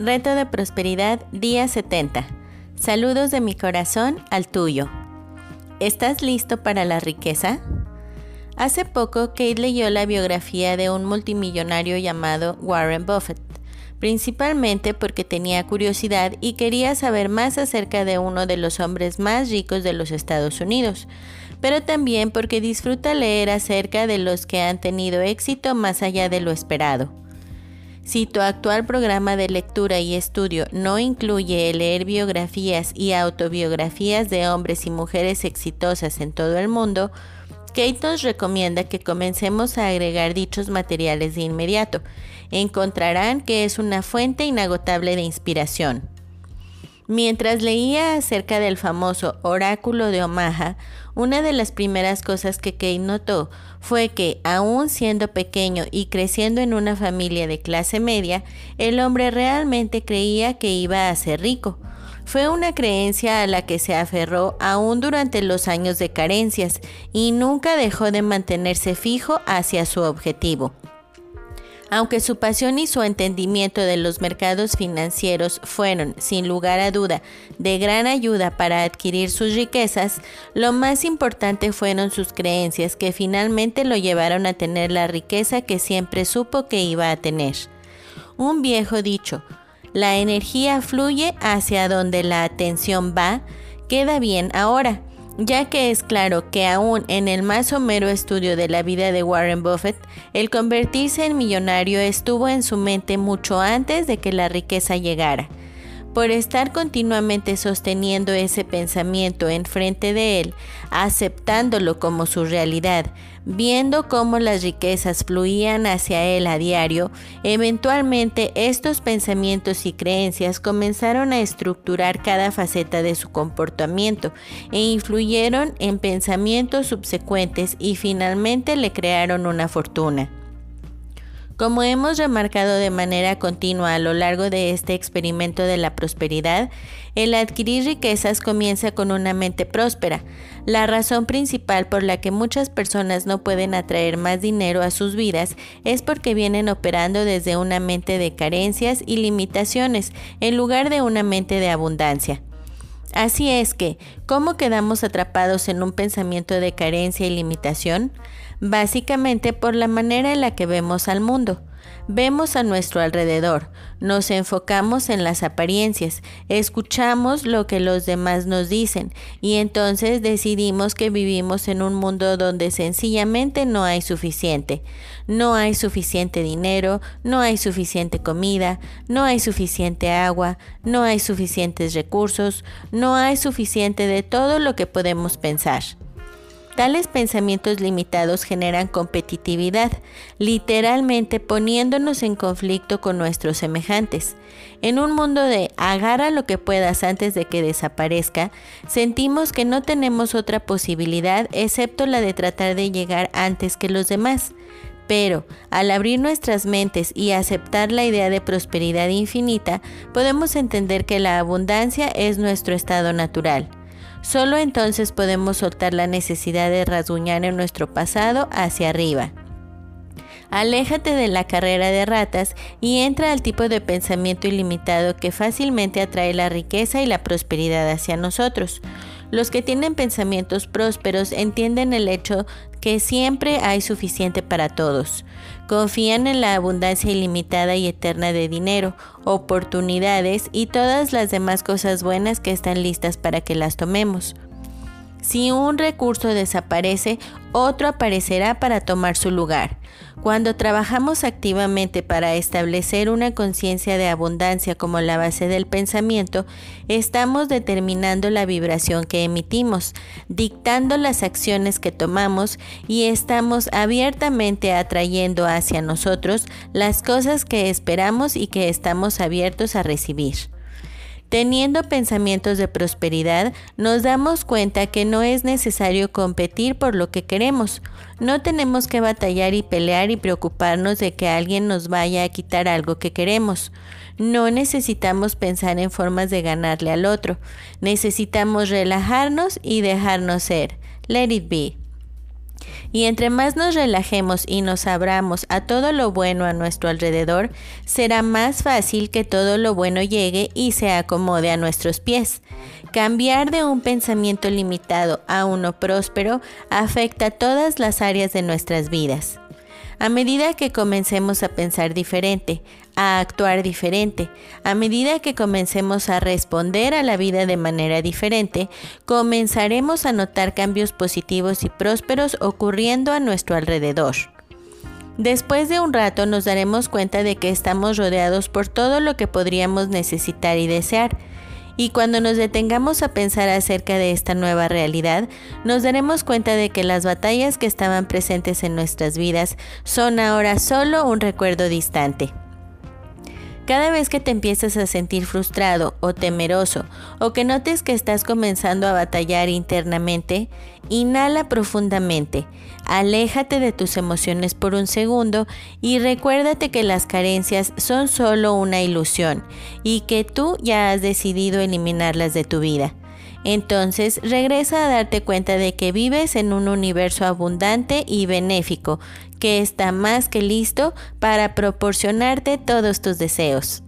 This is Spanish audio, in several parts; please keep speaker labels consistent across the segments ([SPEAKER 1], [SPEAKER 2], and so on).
[SPEAKER 1] Reto de Prosperidad, día 70. Saludos de mi corazón al tuyo. ¿Estás listo para la riqueza? Hace poco Kate leyó la biografía de un multimillonario llamado Warren Buffett, principalmente porque tenía curiosidad y quería saber más acerca de uno de los hombres más ricos de los Estados Unidos, pero también porque disfruta leer acerca de los que han tenido éxito más allá de lo esperado. Si tu actual programa de lectura y estudio no incluye leer biografías y autobiografías de hombres y mujeres exitosas en todo el mundo, Kate nos recomienda que comencemos a agregar dichos materiales de inmediato. Encontrarán que es una fuente inagotable de inspiración. Mientras leía acerca del famoso oráculo de Omaha, una de las primeras cosas que Kate notó fue que, aún siendo pequeño y creciendo en una familia de clase media, el hombre realmente creía que iba a ser rico. Fue una creencia a la que se aferró aún durante los años de carencias y nunca dejó de mantenerse fijo hacia su objetivo. Aunque su pasión y su entendimiento de los mercados financieros fueron, sin lugar a duda, de gran ayuda para adquirir sus riquezas, lo más importante fueron sus creencias que finalmente lo llevaron a tener la riqueza que siempre supo que iba a tener. Un viejo dicho, la energía fluye hacia donde la atención va, queda bien ahora ya que es claro que aún en el más somero estudio de la vida de Warren Buffett, el convertirse en millonario estuvo en su mente mucho antes de que la riqueza llegara. Por estar continuamente sosteniendo ese pensamiento enfrente de él, aceptándolo como su realidad, viendo cómo las riquezas fluían hacia él a diario, eventualmente estos pensamientos y creencias comenzaron a estructurar cada faceta de su comportamiento e influyeron en pensamientos subsecuentes y finalmente le crearon una fortuna. Como hemos remarcado de manera continua a lo largo de este experimento de la prosperidad, el adquirir riquezas comienza con una mente próspera. La razón principal por la que muchas personas no pueden atraer más dinero a sus vidas es porque vienen operando desde una mente de carencias y limitaciones en lugar de una mente de abundancia. Así es que, ¿cómo quedamos atrapados en un pensamiento de carencia y limitación? Básicamente por la manera en la que vemos al mundo. Vemos a nuestro alrededor, nos enfocamos en las apariencias, escuchamos lo que los demás nos dicen y entonces decidimos que vivimos en un mundo donde sencillamente no hay suficiente. No hay suficiente dinero, no hay suficiente comida, no hay suficiente agua, no hay suficientes recursos, no hay suficiente de todo lo que podemos pensar. Tales pensamientos limitados generan competitividad, literalmente poniéndonos en conflicto con nuestros semejantes. En un mundo de agarra lo que puedas antes de que desaparezca, sentimos que no tenemos otra posibilidad excepto la de tratar de llegar antes que los demás. Pero al abrir nuestras mentes y aceptar la idea de prosperidad infinita, podemos entender que la abundancia es nuestro estado natural. Solo entonces podemos soltar la necesidad de rasguñar en nuestro pasado hacia arriba. Aléjate de la carrera de ratas y entra al tipo de pensamiento ilimitado que fácilmente atrae la riqueza y la prosperidad hacia nosotros. Los que tienen pensamientos prósperos entienden el hecho que siempre hay suficiente para todos. Confían en la abundancia ilimitada y eterna de dinero, oportunidades y todas las demás cosas buenas que están listas para que las tomemos. Si un recurso desaparece, otro aparecerá para tomar su lugar. Cuando trabajamos activamente para establecer una conciencia de abundancia como la base del pensamiento, estamos determinando la vibración que emitimos, dictando las acciones que tomamos y estamos abiertamente atrayendo hacia nosotros las cosas que esperamos y que estamos abiertos a recibir. Teniendo pensamientos de prosperidad, nos damos cuenta que no es necesario competir por lo que queremos. No tenemos que batallar y pelear y preocuparnos de que alguien nos vaya a quitar algo que queremos. No necesitamos pensar en formas de ganarle al otro. Necesitamos relajarnos y dejarnos ser. Let it be. Y entre más nos relajemos y nos abramos a todo lo bueno a nuestro alrededor, será más fácil que todo lo bueno llegue y se acomode a nuestros pies. Cambiar de un pensamiento limitado a uno próspero afecta todas las áreas de nuestras vidas. A medida que comencemos a pensar diferente, a actuar diferente, a medida que comencemos a responder a la vida de manera diferente, comenzaremos a notar cambios positivos y prósperos ocurriendo a nuestro alrededor. Después de un rato nos daremos cuenta de que estamos rodeados por todo lo que podríamos necesitar y desear, y cuando nos detengamos a pensar acerca de esta nueva realidad, nos daremos cuenta de que las batallas que estaban presentes en nuestras vidas son ahora solo un recuerdo distante. Cada vez que te empiezas a sentir frustrado o temeroso o que notes que estás comenzando a batallar internamente, inhala profundamente, aléjate de tus emociones por un segundo y recuérdate que las carencias son solo una ilusión y que tú ya has decidido eliminarlas de tu vida. Entonces regresa a darte cuenta de que vives en un universo abundante y benéfico, que está más que listo para proporcionarte todos tus deseos.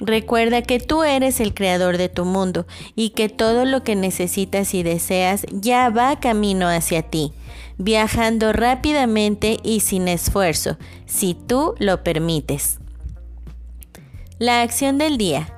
[SPEAKER 1] Recuerda que tú eres el creador de tu mundo y que todo lo que necesitas y deseas ya va camino hacia ti, viajando rápidamente y sin esfuerzo, si tú lo permites. La acción del día.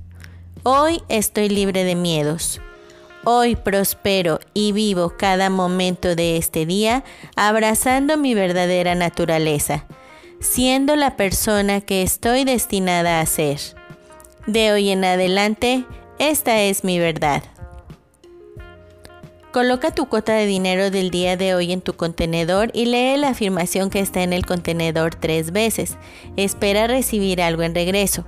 [SPEAKER 1] Hoy estoy libre de miedos. Hoy prospero y vivo cada momento de este día abrazando mi verdadera naturaleza, siendo la persona que estoy destinada a ser. De hoy en adelante, esta es mi verdad. Coloca tu cuota de dinero del día de hoy en tu contenedor y lee la afirmación que está en el contenedor tres veces. Espera recibir algo en regreso.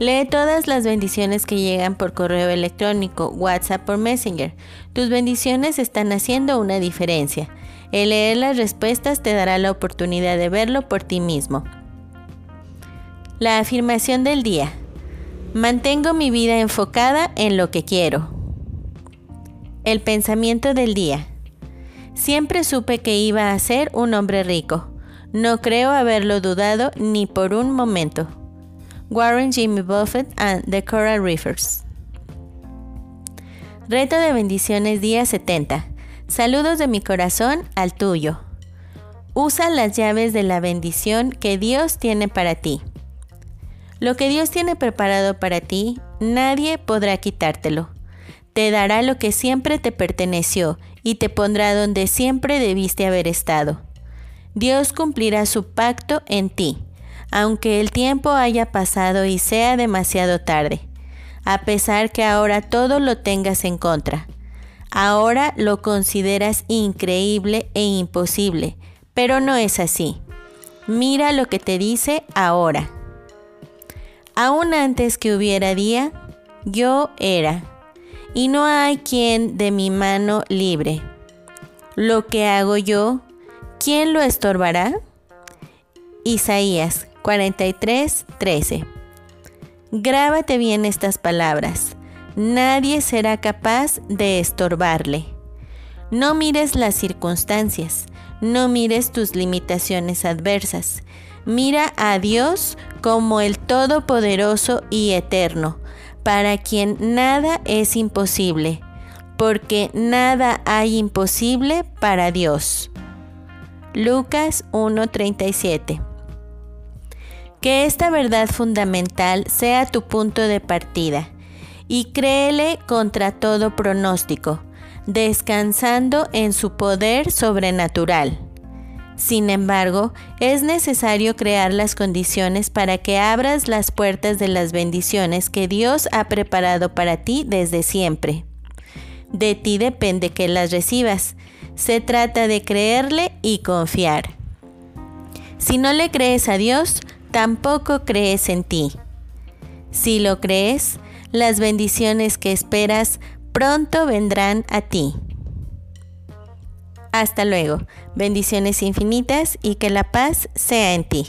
[SPEAKER 1] Lee todas las bendiciones que llegan por correo electrónico, WhatsApp o Messenger. Tus bendiciones están haciendo una diferencia. El leer las respuestas te dará la oportunidad de verlo por ti mismo. La afirmación del día. Mantengo mi vida enfocada en lo que quiero. El pensamiento del día. Siempre supe que iba a ser un hombre rico. No creo haberlo dudado ni por un momento. Warren Jimmy Buffett and the Coral Reefers. Reto de bendiciones día 70. Saludos de mi corazón al tuyo. Usa las llaves de la bendición que Dios tiene para ti. Lo que Dios tiene preparado para ti, nadie podrá quitártelo. Te dará lo que siempre te perteneció y te pondrá donde siempre debiste haber estado. Dios cumplirá su pacto en ti, aunque el tiempo haya pasado y sea demasiado tarde, a pesar que ahora todo lo tengas en contra. Ahora lo consideras increíble e imposible, pero no es así. Mira lo que te dice ahora. Aún antes que hubiera día, yo era, y no hay quien de mi mano libre. Lo que hago yo, ¿quién lo estorbará? Isaías 43, 13. Grábate bien estas palabras nadie será capaz de estorbarle. No mires las circunstancias, no mires tus limitaciones adversas. Mira a Dios como el Todopoderoso y Eterno, para quien nada es imposible, porque nada hay imposible para Dios. Lucas 1:37 Que esta verdad fundamental sea tu punto de partida y créele contra todo pronóstico. descansando en su poder sobrenatural. Sin embargo, es necesario crear las condiciones para que abras las puertas de las bendiciones que Dios ha preparado para ti desde siempre. De ti depende que las recibas. Se trata de creerle y confiar. Si no le crees a Dios, tampoco crees en ti. Si lo crees, las bendiciones que esperas pronto vendrán a ti. Hasta luego. Bendiciones infinitas y que la paz sea en ti.